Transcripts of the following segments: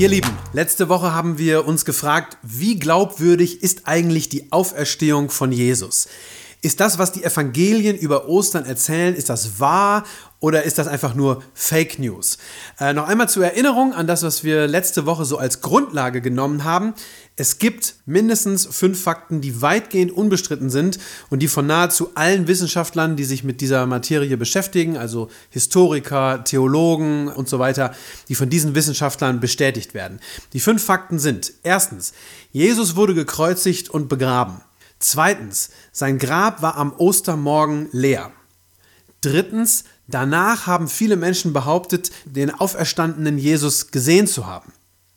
Ihr Lieben, letzte Woche haben wir uns gefragt, wie glaubwürdig ist eigentlich die Auferstehung von Jesus? Ist das, was die Evangelien über Ostern erzählen, ist das wahr oder ist das einfach nur Fake News? Äh, noch einmal zur Erinnerung an das, was wir letzte Woche so als Grundlage genommen haben. Es gibt mindestens fünf Fakten, die weitgehend unbestritten sind und die von nahezu allen Wissenschaftlern, die sich mit dieser Materie beschäftigen, also Historiker, Theologen und so weiter, die von diesen Wissenschaftlern bestätigt werden. Die fünf Fakten sind erstens, Jesus wurde gekreuzigt und begraben. Zweitens, sein Grab war am Ostermorgen leer. Drittens, danach haben viele Menschen behauptet, den auferstandenen Jesus gesehen zu haben.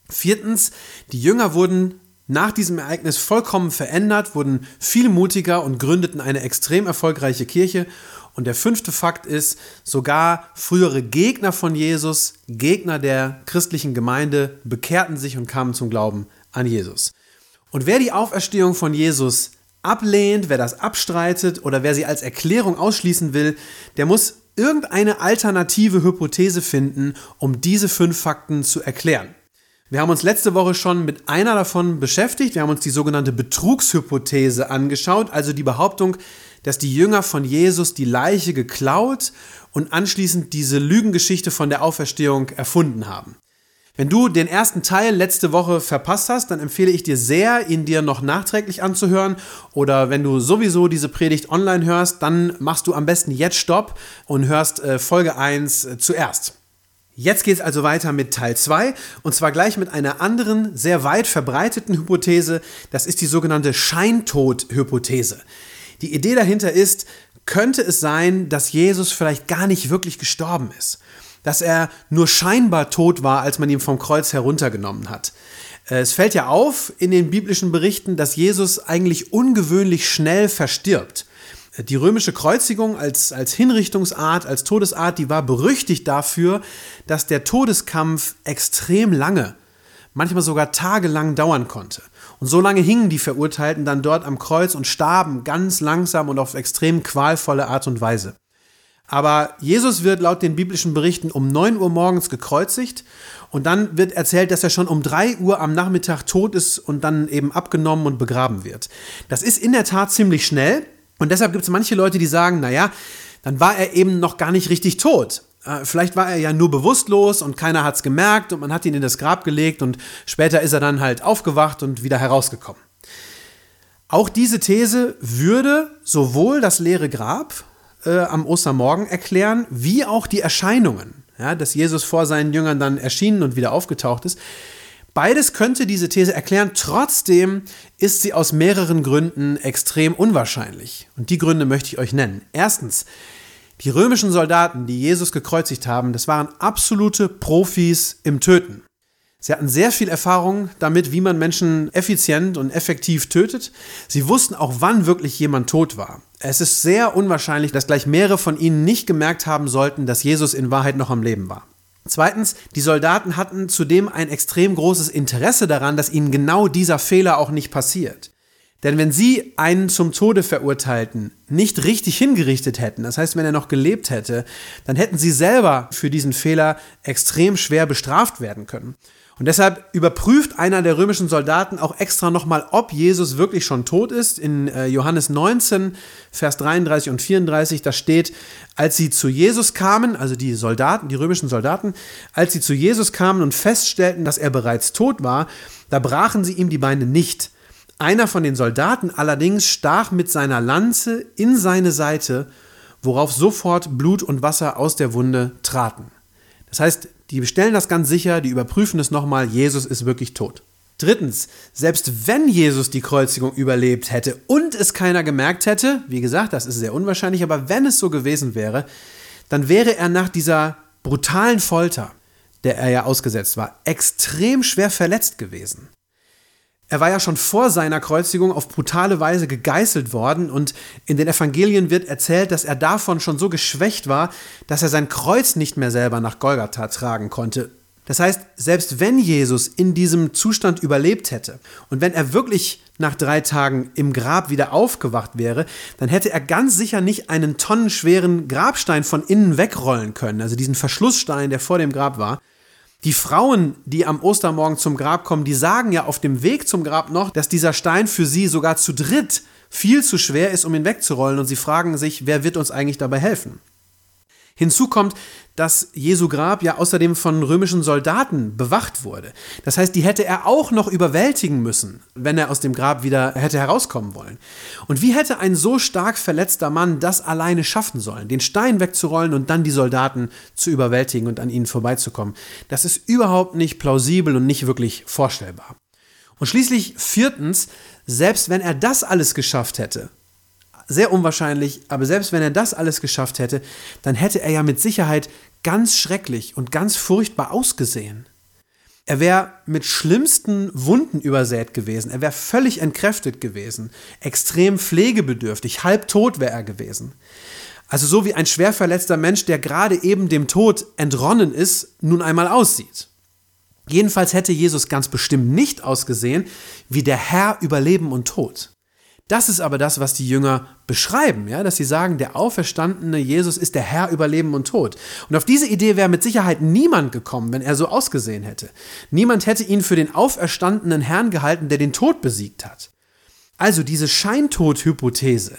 Viertens, die Jünger wurden nach diesem Ereignis vollkommen verändert, wurden viel mutiger und gründeten eine extrem erfolgreiche Kirche. Und der fünfte Fakt ist, sogar frühere Gegner von Jesus, Gegner der christlichen Gemeinde, bekehrten sich und kamen zum Glauben an Jesus. Und wer die Auferstehung von Jesus ablehnt, wer das abstreitet oder wer sie als Erklärung ausschließen will, der muss irgendeine alternative Hypothese finden, um diese fünf Fakten zu erklären. Wir haben uns letzte Woche schon mit einer davon beschäftigt. Wir haben uns die sogenannte Betrugshypothese angeschaut, also die Behauptung, dass die Jünger von Jesus die Leiche geklaut und anschließend diese Lügengeschichte von der Auferstehung erfunden haben. Wenn du den ersten Teil letzte Woche verpasst hast, dann empfehle ich dir sehr, ihn dir noch nachträglich anzuhören. Oder wenn du sowieso diese Predigt online hörst, dann machst du am besten jetzt Stopp und hörst äh, Folge 1 äh, zuerst. Jetzt geht es also weiter mit Teil 2 und zwar gleich mit einer anderen, sehr weit verbreiteten Hypothese. Das ist die sogenannte Scheintod-Hypothese. Die Idee dahinter ist, könnte es sein, dass Jesus vielleicht gar nicht wirklich gestorben ist? Dass er nur scheinbar tot war, als man ihn vom Kreuz heruntergenommen hat. Äh, es fällt ja auf in den biblischen Berichten, dass Jesus eigentlich ungewöhnlich schnell verstirbt. Äh, die römische Kreuzigung als, als Hinrichtungsart, als Todesart, die war berüchtigt dafür, dass der Todeskampf extrem lange, manchmal sogar tagelang dauern konnte. Und so lange hingen die Verurteilten dann dort am Kreuz und starben ganz langsam und auf extrem qualvolle Art und Weise. Aber Jesus wird laut den biblischen Berichten um 9 Uhr morgens gekreuzigt und dann wird erzählt, dass er schon um 3 Uhr am Nachmittag tot ist und dann eben abgenommen und begraben wird. Das ist in der Tat ziemlich schnell und deshalb gibt es manche Leute, die sagen, naja, dann war er eben noch gar nicht richtig tot. Äh, vielleicht war er ja nur bewusstlos und keiner hat es gemerkt und man hat ihn in das Grab gelegt und später ist er dann halt aufgewacht und wieder herausgekommen. Auch diese These würde sowohl das leere Grab äh, am Ostermorgen erklären, wie auch die Erscheinungen, ja, dass Jesus vor seinen Jüngern dann erschienen und wieder aufgetaucht ist. Beides könnte diese These erklären, trotzdem ist sie aus mehreren Gründen extrem unwahrscheinlich. Und die Gründe möchte ich euch nennen. Erstens, die römischen Soldaten, die Jesus gekreuzigt haben, das waren absolute Profis im Töten. Sie hatten sehr viel Erfahrung damit, wie man Menschen effizient und effektiv tötet. Sie wussten auch, wann wirklich jemand tot war. Es ist sehr unwahrscheinlich, dass gleich mehrere von ihnen nicht gemerkt haben sollten, dass Jesus in Wahrheit noch am Leben war. Zweitens, die Soldaten hatten zudem ein extrem großes Interesse daran, dass ihnen genau dieser Fehler auch nicht passiert. Denn wenn sie einen zum Tode verurteilten, nicht richtig hingerichtet hätten, das heißt, wenn er noch gelebt hätte, dann hätten sie selber für diesen Fehler extrem schwer bestraft werden können. Und deshalb überprüft einer der römischen Soldaten auch extra nochmal, ob Jesus wirklich schon tot ist. In äh, Johannes 19, Vers 33 und 34, da steht, als sie zu Jesus kamen, also die Soldaten, die römischen Soldaten, als sie zu Jesus kamen und feststellten, dass er bereits tot war, da brachen sie ihm die Beine nicht. Einer von den Soldaten allerdings stach mit seiner Lanze in seine Seite, worauf sofort Blut und Wasser aus der Wunde traten. Das heißt, die bestellen das ganz sicher, die überprüfen es nochmal, Jesus ist wirklich tot. Drittens, selbst wenn Jesus die Kreuzigung überlebt hätte und es keiner gemerkt hätte, wie gesagt, das ist sehr unwahrscheinlich, aber wenn es so gewesen wäre, dann wäre er nach dieser brutalen Folter der er ja ausgesetzt war, extrem schwer verletzt gewesen. Er war ja schon vor seiner Kreuzigung auf brutale Weise gegeißelt worden und in den Evangelien wird erzählt, dass er davon schon so geschwächt war, dass er sein Kreuz nicht mehr selber nach Golgatha tragen konnte. Das heißt, selbst wenn Jesus in diesem Zustand überlebt hätte und wenn er wirklich nach drei Tagen im Grab wieder aufgewacht wäre, dann hätte er ganz sicher nicht einen tonnenschweren Grabstein von innen wegrollen können, also diesen Verschlussstein, der vor dem Grab war. Die Frauen, die am Ostermorgen zum Grab kommen, die sagen ja auf dem Weg zum Grab noch, dass dieser Stein für sie sogar zu dritt viel zu schwer ist, um ihn wegzurollen und sie fragen sich, wer wird uns eigentlich dabei helfen? Hinzu kommt, dass Jesu Grab ja außerdem von römischen Soldaten bewacht wurde. Das heißt, die hätte er auch noch überwältigen müssen, wenn er aus dem Grab wieder hätte herauskommen wollen. Und wie hätte ein so stark verletzter Mann das alleine schaffen sollen, den Stein wegzurollen und dann die Soldaten zu überwältigen und an ihnen vorbeizukommen? Das ist überhaupt nicht plausibel und nicht wirklich vorstellbar. Und schließlich viertens, selbst wenn er das alles geschafft hätte, sehr unwahrscheinlich, aber selbst wenn er das alles geschafft hätte, dann hätte er ja mit Sicherheit ganz schrecklich und ganz furchtbar ausgesehen. Er wäre mit schlimmsten Wunden übersät gewesen, er wäre völlig entkräftet gewesen, extrem pflegebedürftig, halbtot wäre er gewesen. Also so wie ein schwer verletzter Mensch, der gerade eben dem Tod entronnen ist, nun einmal aussieht. Jedenfalls hätte Jesus ganz bestimmt nicht ausgesehen wie der Herr über Leben und Tod. Das ist aber das, was die Jünger beschreiben, ja, dass sie sagen, der auferstandene Jesus ist der Herr über Leben und Tod. Und auf diese Idee wäre mit Sicherheit niemand gekommen, wenn er so ausgesehen hätte. Niemand hätte ihn für den auferstandenen Herrn gehalten, der den Tod besiegt hat. Also diese Scheintod-Hypothese,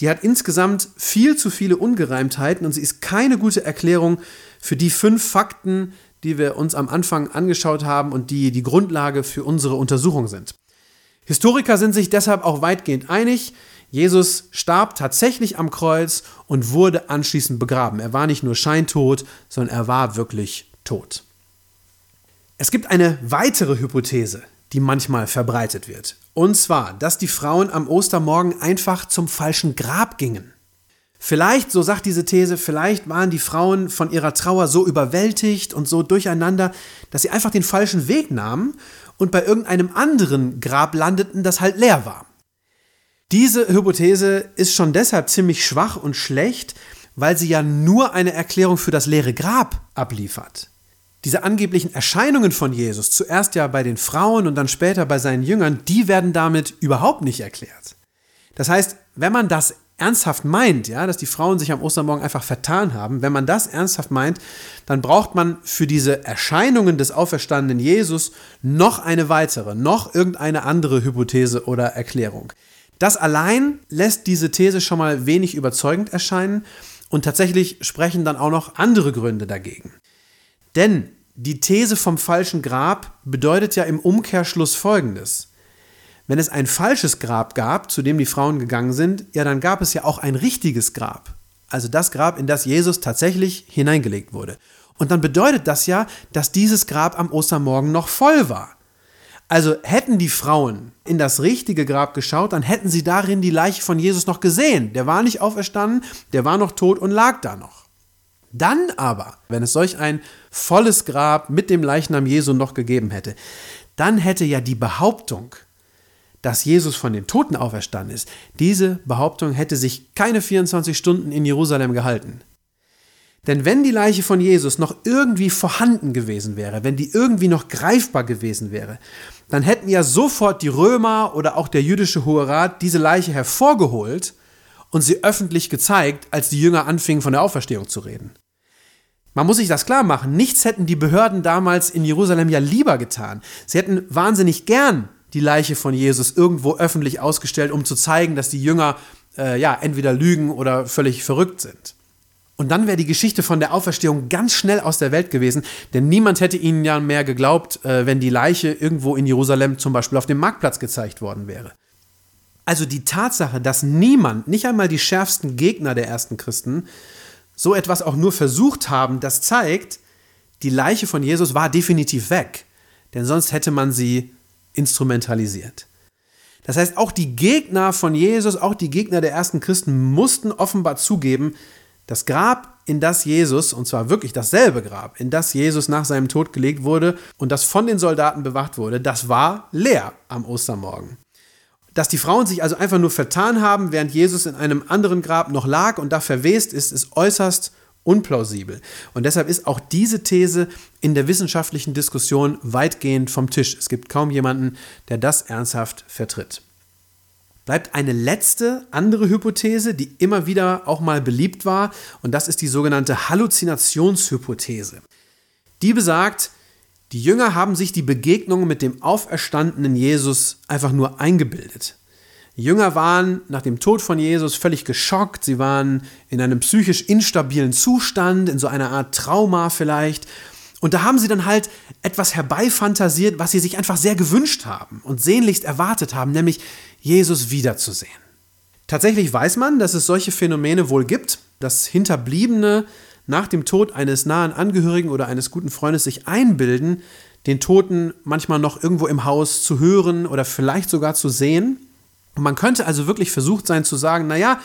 die hat insgesamt viel zu viele Ungereimtheiten und sie ist keine gute Erklärung für die fünf Fakten, die wir uns am Anfang angeschaut haben und die die Grundlage für unsere Untersuchung sind. Historiker sind sich deshalb auch weitgehend einig, Jesus starb tatsächlich am Kreuz und wurde anschließend begraben. Er war nicht nur scheintot, sondern er war wirklich tot. Es gibt eine weitere Hypothese, die manchmal verbreitet wird. Und zwar, dass die Frauen am Ostermorgen einfach zum falschen Grab gingen. Vielleicht, so sagt diese These, vielleicht waren die Frauen von ihrer Trauer so überwältigt und so durcheinander, dass sie einfach den falschen Weg nahmen und bei irgendeinem anderen Grab landeten, das halt leer war. Diese Hypothese ist schon deshalb ziemlich schwach und schlecht, weil sie ja nur eine Erklärung für das leere Grab abliefert. Diese angeblichen Erscheinungen von Jesus, zuerst ja bei den Frauen und dann später bei seinen Jüngern, die werden damit überhaupt nicht erklärt. Das heißt, wenn man das ernsthaft meint, ja, dass die Frauen sich am Ostermorgen einfach vertan haben, wenn man das ernsthaft meint, dann braucht man für diese Erscheinungen des auferstandenen Jesus noch eine weitere, noch irgendeine andere Hypothese oder Erklärung. Das allein lässt diese These schon mal wenig überzeugend erscheinen und tatsächlich sprechen dann auch noch andere Gründe dagegen. Denn die These vom falschen Grab bedeutet ja im Umkehrschluss Folgendes. Wenn es ein falsches Grab gab, zu dem die Frauen gegangen sind, ja, dann gab es ja auch ein richtiges Grab. Also das Grab, in das Jesus tatsächlich hineingelegt wurde. Und dann bedeutet das ja, dass dieses Grab am Ostermorgen noch voll war. Also hätten die Frauen in das richtige Grab geschaut, dann hätten sie darin die Leiche von Jesus noch gesehen. Der war nicht auferstanden, der war noch tot und lag da noch. Dann aber, wenn es solch ein volles Grab mit dem Leichnam Jesu noch gegeben hätte, dann hätte ja die Behauptung, dass Jesus von den Toten auferstanden ist, diese Behauptung hätte sich keine 24 Stunden in Jerusalem gehalten. Denn wenn die Leiche von Jesus noch irgendwie vorhanden gewesen wäre, wenn die irgendwie noch greifbar gewesen wäre, dann hätten ja sofort die Römer oder auch der jüdische Hohe Rat diese Leiche hervorgeholt und sie öffentlich gezeigt, als die Jünger anfingen von der Auferstehung zu reden. Man muss sich das klar machen, nichts hätten die Behörden damals in Jerusalem ja lieber getan. Sie hätten wahnsinnig gern die Leiche von Jesus irgendwo öffentlich ausgestellt, um zu zeigen, dass die Jünger äh, ja entweder lügen oder völlig verrückt sind. Und dann wäre die Geschichte von der Auferstehung ganz schnell aus der Welt gewesen, denn niemand hätte ihnen ja mehr geglaubt, äh, wenn die Leiche irgendwo in Jerusalem zum Beispiel auf dem Marktplatz gezeigt worden wäre. Also die Tatsache, dass niemand, nicht einmal die schärfsten Gegner der ersten Christen, so etwas auch nur versucht haben, das zeigt, die Leiche von Jesus war definitiv weg. Denn sonst hätte man sie instrumentalisiert. Das heißt, auch die Gegner von Jesus, auch die Gegner der ersten Christen mussten offenbar zugeben, das Grab in das Jesus, und zwar wirklich dasselbe Grab, in das Jesus nach seinem Tod gelegt wurde und das von den Soldaten bewacht wurde, das war leer am Ostermorgen. Dass die Frauen sich also einfach nur vertan haben, während Jesus in einem anderen Grab noch lag und da verwest ist, ist äußerst unplausibel. Und deshalb ist auch diese These in der wissenschaftlichen Diskussion weitgehend vom Tisch. Es gibt kaum jemanden, der das ernsthaft vertritt. Bleibt eine letzte andere Hypothese, die immer wieder auch mal beliebt war, und das ist die sogenannte Halluzinationshypothese. Die besagt, die Jünger haben sich die Begegnung mit dem auferstandenen Jesus einfach nur eingebildet. Jünger waren nach dem Tod von Jesus völlig geschockt, sie waren in einem psychisch instabilen Zustand, in so einer Art Trauma vielleicht. Und da haben sie dann halt etwas herbeifantasiert, was sie sich einfach sehr gewünscht haben und sehnlichst erwartet haben, nämlich Jesus wiederzusehen. Tatsächlich weiß man, dass es solche Phänomene wohl gibt, dass Hinterbliebene nach dem Tod eines nahen Angehörigen oder eines guten Freundes sich einbilden, den Toten manchmal noch irgendwo im Haus zu hören oder vielleicht sogar zu sehen. Und man könnte also wirklich versucht sein zu sagen, naja,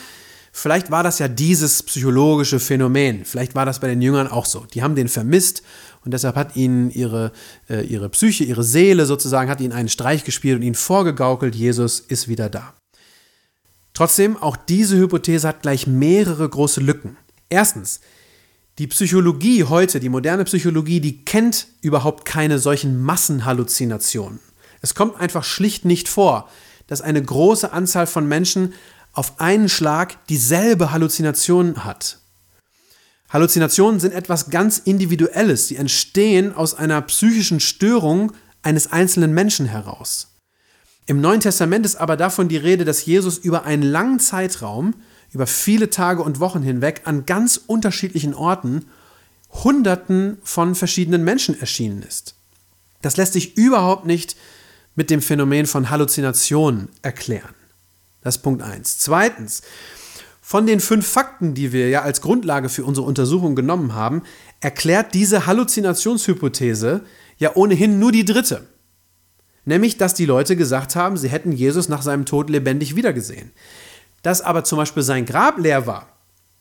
vielleicht war das ja dieses psychologische Phänomen, vielleicht war das bei den Jüngern auch so. Die haben den vermisst und deshalb hat ihnen ihre, äh, ihre Psyche, ihre Seele sozusagen, hat ihnen einen Streich gespielt und ihnen vorgegaukelt, Jesus ist wieder da. Trotzdem, auch diese Hypothese hat gleich mehrere große Lücken. Erstens, die Psychologie heute, die moderne Psychologie, die kennt überhaupt keine solchen Massenhalluzinationen. Es kommt einfach schlicht nicht vor, dass eine große Anzahl von Menschen auf einen Schlag dieselbe Halluzination hat. Halluzinationen sind etwas ganz Individuelles. Sie entstehen aus einer psychischen Störung eines einzelnen Menschen heraus. Im Neuen Testament ist aber davon die Rede, dass Jesus über einen langen Zeitraum über viele Tage und Wochen hinweg an ganz unterschiedlichen Orten Hunderten von verschiedenen Menschen erschienen ist. Das lässt sich überhaupt nicht mit dem Phänomen von Halluzinationen erklären. Das ist Punkt 1. Zweitens, von den fünf Fakten, die wir ja als Grundlage für unsere Untersuchung genommen haben, erklärt diese Halluzinationshypothese ja ohnehin nur die dritte. Nämlich, dass die Leute gesagt haben, sie hätten Jesus nach seinem Tod lebendig wiedergesehen. Dass aber zum Beispiel sein Grab leer war,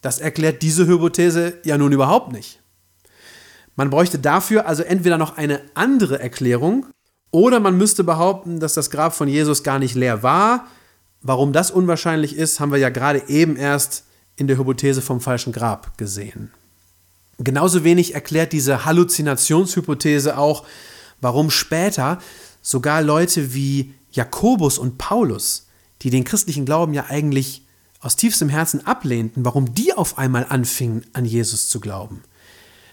das erklärt diese Hypothese ja nun überhaupt nicht. Man bräuchte dafür also entweder noch eine andere Erklärung oder man müsste behaupten, dass das Grab von Jesus gar nicht leer war. Warum das unwahrscheinlich ist, haben wir ja gerade eben erst in der Hypothese vom falschen Grab gesehen. Genauso wenig erklärt diese Halluzinationshypothese auch, warum später sogar Leute wie Jakobus und Paulus die den christlichen Glauben ja eigentlich aus tiefstem Herzen ablehnten, warum die auf einmal anfingen, an Jesus zu glauben.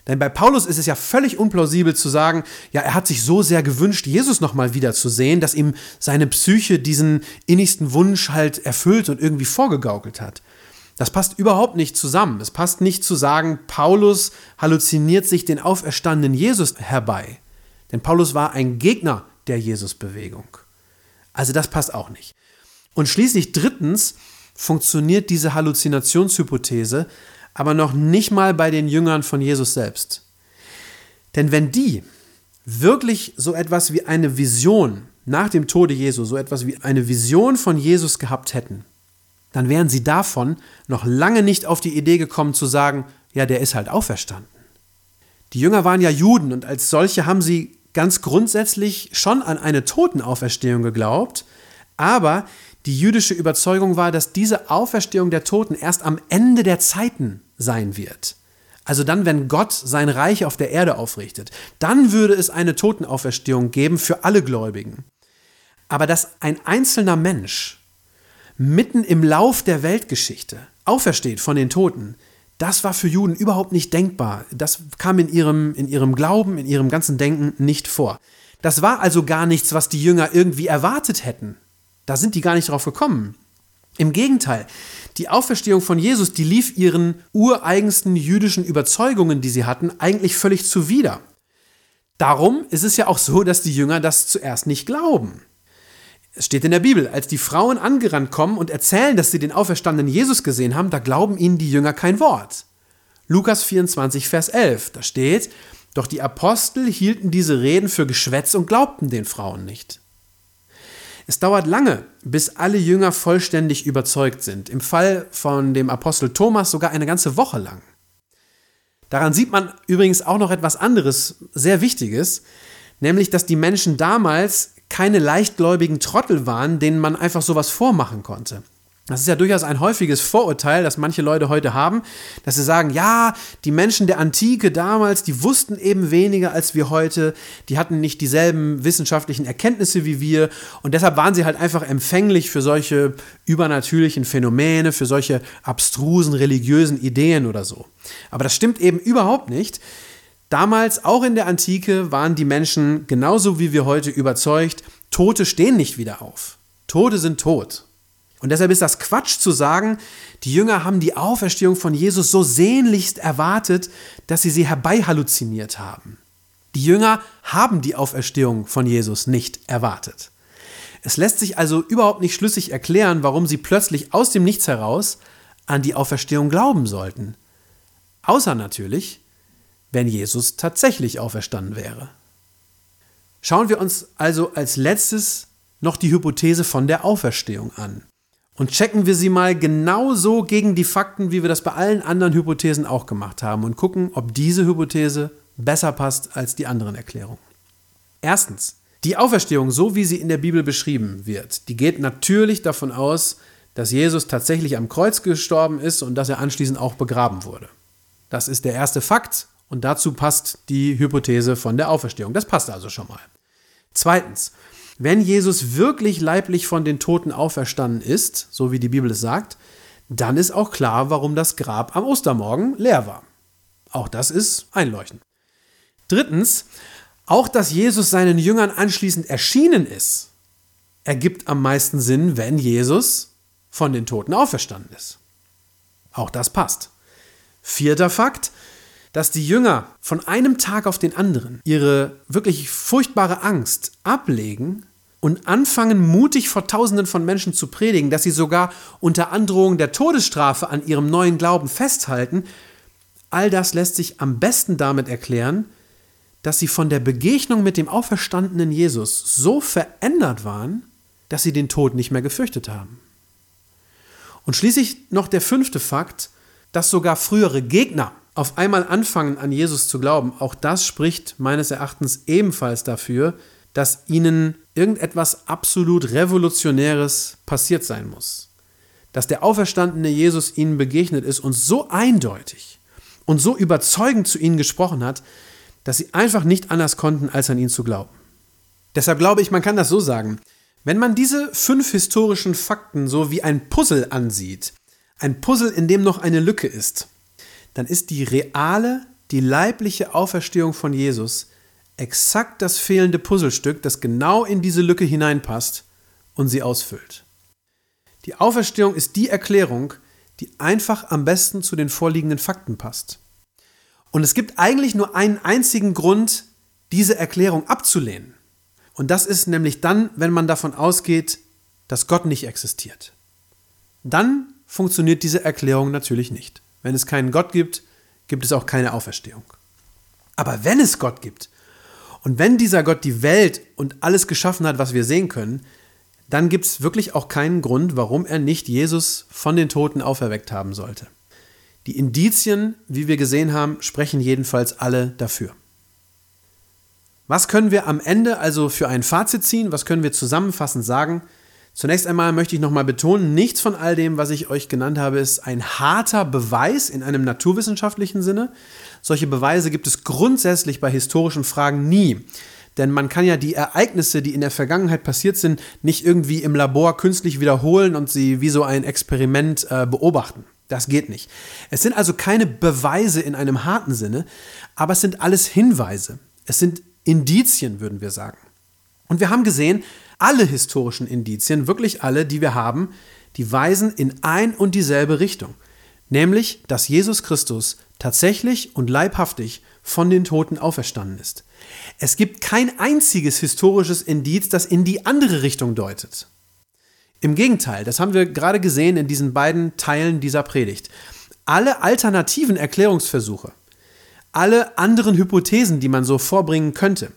Denn bei Paulus ist es ja völlig unplausibel zu sagen, ja, er hat sich so sehr gewünscht, Jesus nochmal wiederzusehen, dass ihm seine Psyche diesen innigsten Wunsch halt erfüllt und irgendwie vorgegaukelt hat. Das passt überhaupt nicht zusammen. Es passt nicht zu sagen, Paulus halluziniert sich den auferstandenen Jesus herbei. Denn Paulus war ein Gegner der Jesusbewegung. Also das passt auch nicht. Und schließlich drittens funktioniert diese Halluzinationshypothese aber noch nicht mal bei den Jüngern von Jesus selbst. Denn wenn die wirklich so etwas wie eine Vision nach dem Tode Jesu, so etwas wie eine Vision von Jesus gehabt hätten, dann wären sie davon noch lange nicht auf die Idee gekommen zu sagen, ja, der ist halt auferstanden. Die Jünger waren ja Juden und als solche haben sie ganz grundsätzlich schon an eine Totenauferstehung geglaubt, aber die jüdische Überzeugung war, dass diese Auferstehung der Toten erst am Ende der Zeiten sein wird. Also dann, wenn Gott sein Reich auf der Erde aufrichtet, dann würde es eine Totenauferstehung geben für alle Gläubigen. Aber dass ein einzelner Mensch mitten im Lauf der Weltgeschichte aufersteht von den Toten, das war für Juden überhaupt nicht denkbar. Das kam in ihrem, in ihrem Glauben, in ihrem ganzen Denken nicht vor. Das war also gar nichts, was die Jünger irgendwie erwartet hätten. Da sind die gar nicht drauf gekommen. Im Gegenteil, die Auferstehung von Jesus, die lief ihren ureigensten jüdischen Überzeugungen, die sie hatten, eigentlich völlig zuwider. Darum ist es ja auch so, dass die Jünger das zuerst nicht glauben. Es steht in der Bibel, als die Frauen angerannt kommen und erzählen, dass sie den auferstandenen Jesus gesehen haben, da glauben ihnen die Jünger kein Wort. Lukas 24, Vers 11, da steht, doch die Apostel hielten diese Reden für Geschwätz und glaubten den Frauen nicht. Es dauert lange, bis alle Jünger vollständig überzeugt sind. Im Fall von dem Apostel Thomas sogar eine ganze Woche lang. Daran sieht man übrigens auch noch etwas anderes, sehr Wichtiges, nämlich dass die Menschen damals keine leichtgläubigen Trottel waren, denen man einfach sowas vormachen konnte. Das ist ja durchaus ein häufiges Vorurteil, das manche Leute heute haben, dass sie sagen, ja, die Menschen der Antike damals, die wussten eben weniger als wir heute, die hatten nicht dieselben wissenschaftlichen Erkenntnisse wie wir und deshalb waren sie halt einfach empfänglich für solche übernatürlichen Phänomene, für solche abstrusen religiösen Ideen oder so. Aber das stimmt eben überhaupt nicht. Damals, auch in der Antike, waren die Menschen genauso wie wir heute überzeugt, Tote stehen nicht wieder auf. Tote sind tot. Und deshalb ist das Quatsch zu sagen, die Jünger haben die Auferstehung von Jesus so sehnlichst erwartet, dass sie sie herbei halluziniert haben. Die Jünger haben die Auferstehung von Jesus nicht erwartet. Es lässt sich also überhaupt nicht schlüssig erklären, warum sie plötzlich aus dem Nichts heraus an die Auferstehung glauben sollten. Außer natürlich, wenn Jesus tatsächlich auferstanden wäre. Schauen wir uns also als letztes noch die Hypothese von der Auferstehung an. Und checken wir sie mal genauso gegen die Fakten, wie wir das bei allen anderen Hypothesen auch gemacht haben und gucken, ob diese Hypothese besser passt als die anderen Erklärungen. Erstens, die Auferstehung, so wie sie in der Bibel beschrieben wird, die geht natürlich davon aus, dass Jesus tatsächlich am Kreuz gestorben ist und dass er anschließend auch begraben wurde. Das ist der erste Fakt und dazu passt die Hypothese von der Auferstehung. Das passt also schon mal. Zweitens, wenn Jesus wirklich leiblich von den Toten auferstanden ist, so wie die Bibel es sagt, dann ist auch klar, warum das Grab am Ostermorgen leer war. Auch das ist einleuchtend. Drittens, auch dass Jesus seinen Jüngern anschließend erschienen ist, ergibt am meisten Sinn, wenn Jesus von den Toten auferstanden ist. Auch das passt. Vierter Fakt, dass die Jünger von einem Tag auf den anderen ihre wirklich furchtbare Angst ablegen und anfangen mutig vor Tausenden von Menschen zu predigen, dass sie sogar unter Androhung der Todesstrafe an ihrem neuen Glauben festhalten, all das lässt sich am besten damit erklären, dass sie von der Begegnung mit dem auferstandenen Jesus so verändert waren, dass sie den Tod nicht mehr gefürchtet haben. Und schließlich noch der fünfte Fakt, dass sogar frühere Gegner auf einmal anfangen an Jesus zu glauben, auch das spricht meines Erachtens ebenfalls dafür, dass ihnen irgendetwas absolut Revolutionäres passiert sein muss. Dass der auferstandene Jesus ihnen begegnet ist und so eindeutig und so überzeugend zu ihnen gesprochen hat, dass sie einfach nicht anders konnten, als an ihn zu glauben. Deshalb glaube ich, man kann das so sagen. Wenn man diese fünf historischen Fakten so wie ein Puzzle ansieht, ein Puzzle, in dem noch eine Lücke ist, dann ist die reale, die leibliche Auferstehung von Jesus exakt das fehlende Puzzlestück, das genau in diese Lücke hineinpasst und sie ausfüllt. Die Auferstehung ist die Erklärung, die einfach am besten zu den vorliegenden Fakten passt. Und es gibt eigentlich nur einen einzigen Grund, diese Erklärung abzulehnen. Und das ist nämlich dann, wenn man davon ausgeht, dass Gott nicht existiert. Dann funktioniert diese Erklärung natürlich nicht. Wenn es keinen Gott gibt, gibt es auch keine Auferstehung. Aber wenn es Gott gibt und wenn dieser Gott die Welt und alles geschaffen hat, was wir sehen können, dann gibt es wirklich auch keinen Grund, warum er nicht Jesus von den Toten auferweckt haben sollte. Die Indizien, wie wir gesehen haben, sprechen jedenfalls alle dafür. Was können wir am Ende also für ein Fazit ziehen? Was können wir zusammenfassend sagen? Zunächst einmal möchte ich nochmal betonen, nichts von all dem, was ich euch genannt habe, ist ein harter Beweis in einem naturwissenschaftlichen Sinne. Solche Beweise gibt es grundsätzlich bei historischen Fragen nie. Denn man kann ja die Ereignisse, die in der Vergangenheit passiert sind, nicht irgendwie im Labor künstlich wiederholen und sie wie so ein Experiment äh, beobachten. Das geht nicht. Es sind also keine Beweise in einem harten Sinne, aber es sind alles Hinweise. Es sind Indizien, würden wir sagen. Und wir haben gesehen, alle historischen Indizien, wirklich alle, die wir haben, die weisen in ein und dieselbe Richtung, nämlich, dass Jesus Christus tatsächlich und leibhaftig von den Toten auferstanden ist. Es gibt kein einziges historisches Indiz, das in die andere Richtung deutet. Im Gegenteil, das haben wir gerade gesehen in diesen beiden Teilen dieser Predigt. Alle alternativen Erklärungsversuche, alle anderen Hypothesen, die man so vorbringen könnte,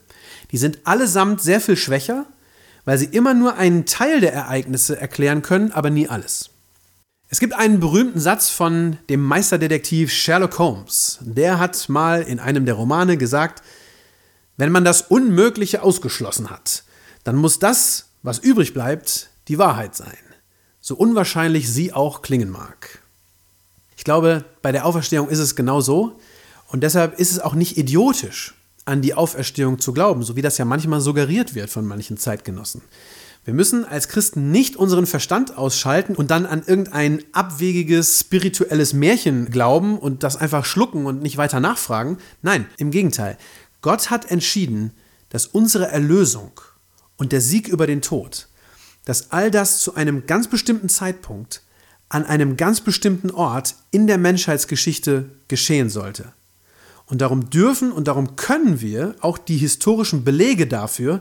die sind allesamt sehr viel schwächer weil sie immer nur einen Teil der Ereignisse erklären können, aber nie alles. Es gibt einen berühmten Satz von dem Meisterdetektiv Sherlock Holmes. Der hat mal in einem der Romane gesagt, wenn man das Unmögliche ausgeschlossen hat, dann muss das, was übrig bleibt, die Wahrheit sein. So unwahrscheinlich sie auch klingen mag. Ich glaube, bei der Auferstehung ist es genau so. Und deshalb ist es auch nicht idiotisch, an die Auferstehung zu glauben, so wie das ja manchmal suggeriert wird von manchen Zeitgenossen. Wir müssen als Christen nicht unseren Verstand ausschalten und dann an irgendein abwegiges spirituelles Märchen glauben und das einfach schlucken und nicht weiter nachfragen. Nein, im Gegenteil. Gott hat entschieden, dass unsere Erlösung und der Sieg über den Tod, dass all das zu einem ganz bestimmten Zeitpunkt an einem ganz bestimmten Ort in der Menschheitsgeschichte geschehen sollte. Und darum dürfen und darum können wir auch die historischen Belege dafür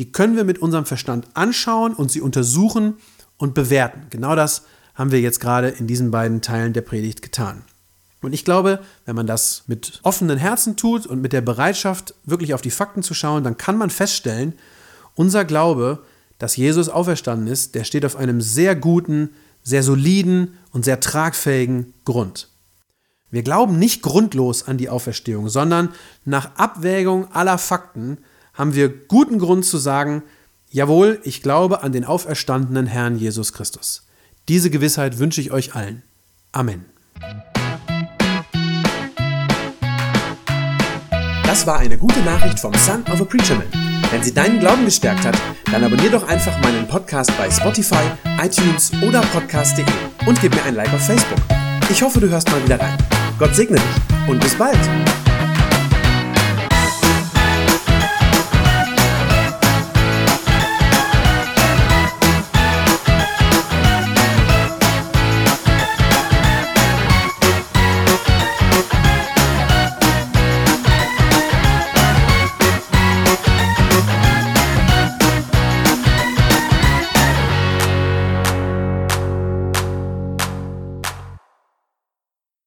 die können wir mit unserem Verstand anschauen und sie untersuchen und bewerten. Genau das haben wir jetzt gerade in diesen beiden Teilen der Predigt getan. Und ich glaube, wenn man das mit offenen Herzen tut und mit der Bereitschaft, wirklich auf die Fakten zu schauen, dann kann man feststellen, unser Glaube, dass Jesus auferstanden ist, der steht auf einem sehr guten, sehr soliden und sehr tragfähigen Grund. Wir glauben nicht grundlos an die Auferstehung, sondern nach Abwägung aller Fakten haben wir guten Grund zu sagen, jawohl, ich glaube an den auferstandenen Herrn Jesus Christus. Diese Gewissheit wünsche ich euch allen. Amen. Das war eine gute Nachricht vom Son of a Preacher Man. Wenn sie deinen Glauben gestärkt hat, dann abonnier doch einfach meinen Podcast bei Spotify, iTunes oder podcast.de und gib mir ein Like auf Facebook. Ich hoffe, du hörst mal wieder rein. Gott segne dich und bis bald.